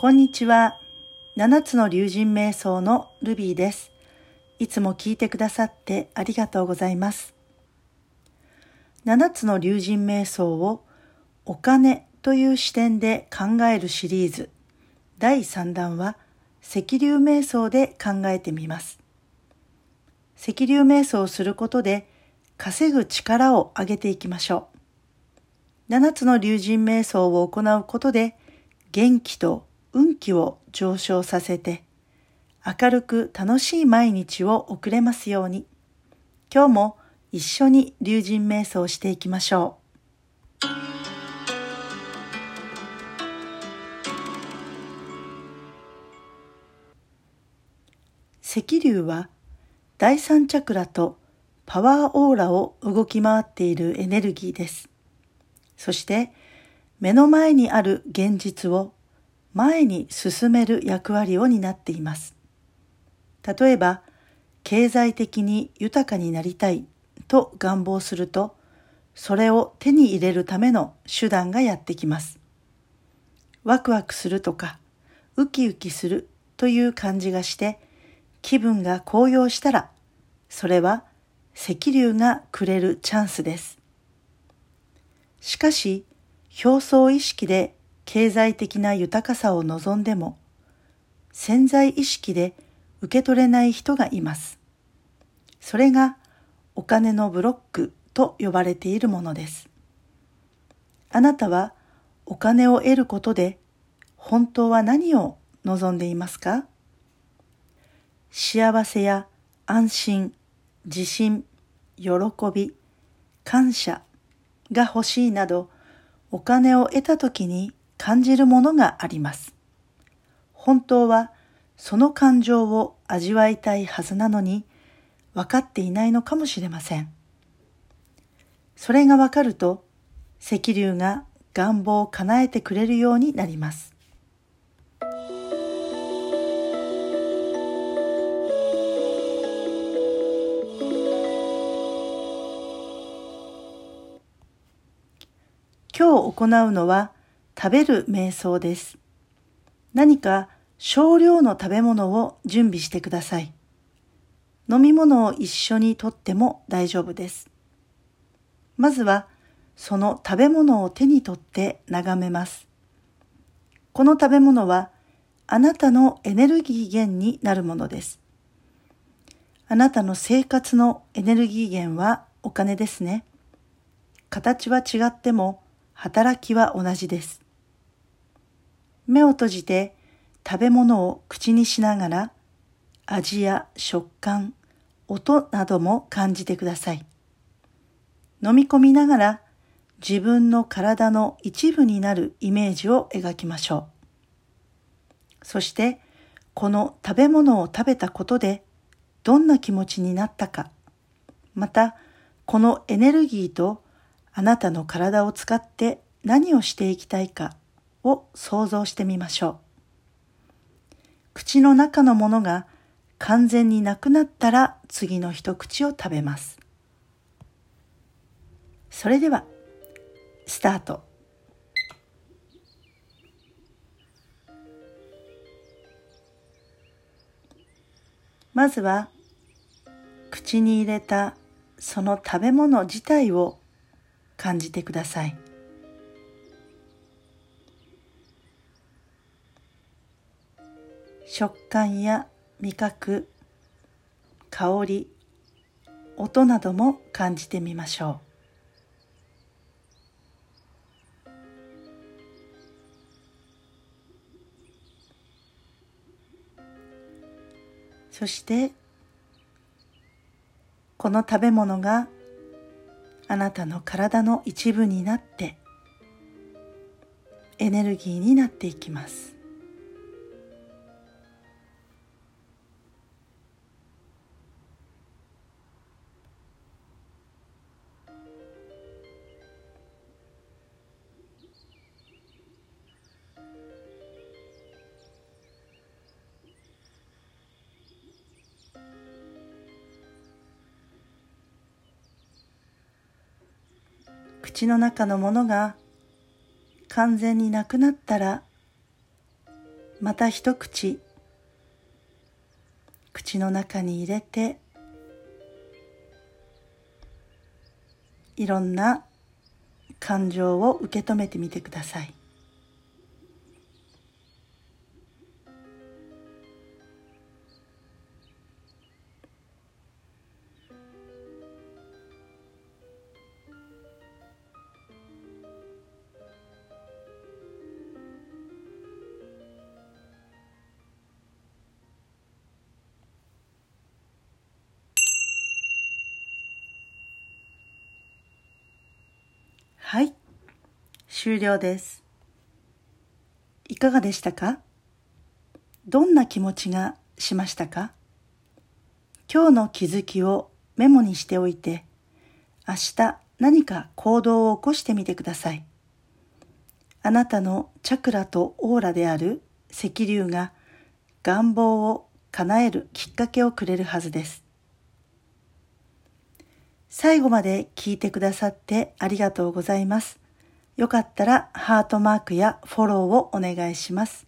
こんにちは。七つの竜神瞑想のルビーです。いつも聞いてくださってありがとうございます。七つの竜神瞑想をお金という視点で考えるシリーズ第3弾は赤竜瞑想で考えてみます。赤竜瞑想をすることで稼ぐ力を上げていきましょう。7つの竜神瞑想を行うことで元気と運気を上昇させて明るく楽しい毎日を送れますように今日も一緒に竜神瞑想していきましょう。赤竜は第三チャクラとパワーオーラを動き回っているエネルギーです。そして目の前にある現実を前に進める役割を担っています。例えば、経済的に豊かになりたいと願望すると、それを手に入れるための手段がやってきます。ワクワクするとか、ウキウキするという感じがして、気分が高揚したらそれは石流がくれるチャンスです。しかし、表層意識で経済的な豊かさを望んでも、潜在意識で受け取れない人がいます。それがお金のブロックと呼ばれているものです。あなたはお金を得ることで本当は何を望んでいますか？幸せや安心、自信、喜び、感謝が欲しいなど、お金を得た時に感じるものがあります。本当はその感情を味わいたいはずなのに分かっていないのかもしれません。それが分かると石流が願望を叶えてくれるようになります。今日行うのは食べる瞑想です。何か少量の食べ物を準備してください。飲み物を一緒にとっても大丈夫です。まずはその食べ物を手に取って眺めます。この食べ物はあなたのエネルギー源になるものです。あなたの生活のエネルギー源はお金ですね。形は違っても働きは同じです。目を閉じて食べ物を口にしながら味や食感、音なども感じてください。飲み込みながら自分の体の一部になるイメージを描きましょう。そしてこの食べ物を食べたことでどんな気持ちになったか、またこのエネルギーとあなたの体を使って何をしていきたいかを想像してみましょう。口の中のものが完全になくなったら次の一口を食べます。それでは、スタート。まずは、口に入れたその食べ物自体を感じてください。食感や味覚、香り、音なども感じてみましょう。そしてこの食べ物があなたの体の一部になってエネルギーになっていきます口の中のものが完全になくなったらまた一口口の中に入れていろんな感情を受け止めてみてください。はい、終了です。いかがでしたか？どんな気持ちがしましたか？今日の気づきをメモにしておいて、明日何か行動を起こしてみてください。あなたのチャクラとオーラである石流が願望を叶えるきっかけをくれるはずです。最後まで聞いてくださってありがとうございます。よかったらハートマークやフォローをお願いします。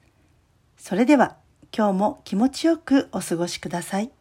それでは今日も気持ちよくお過ごしください。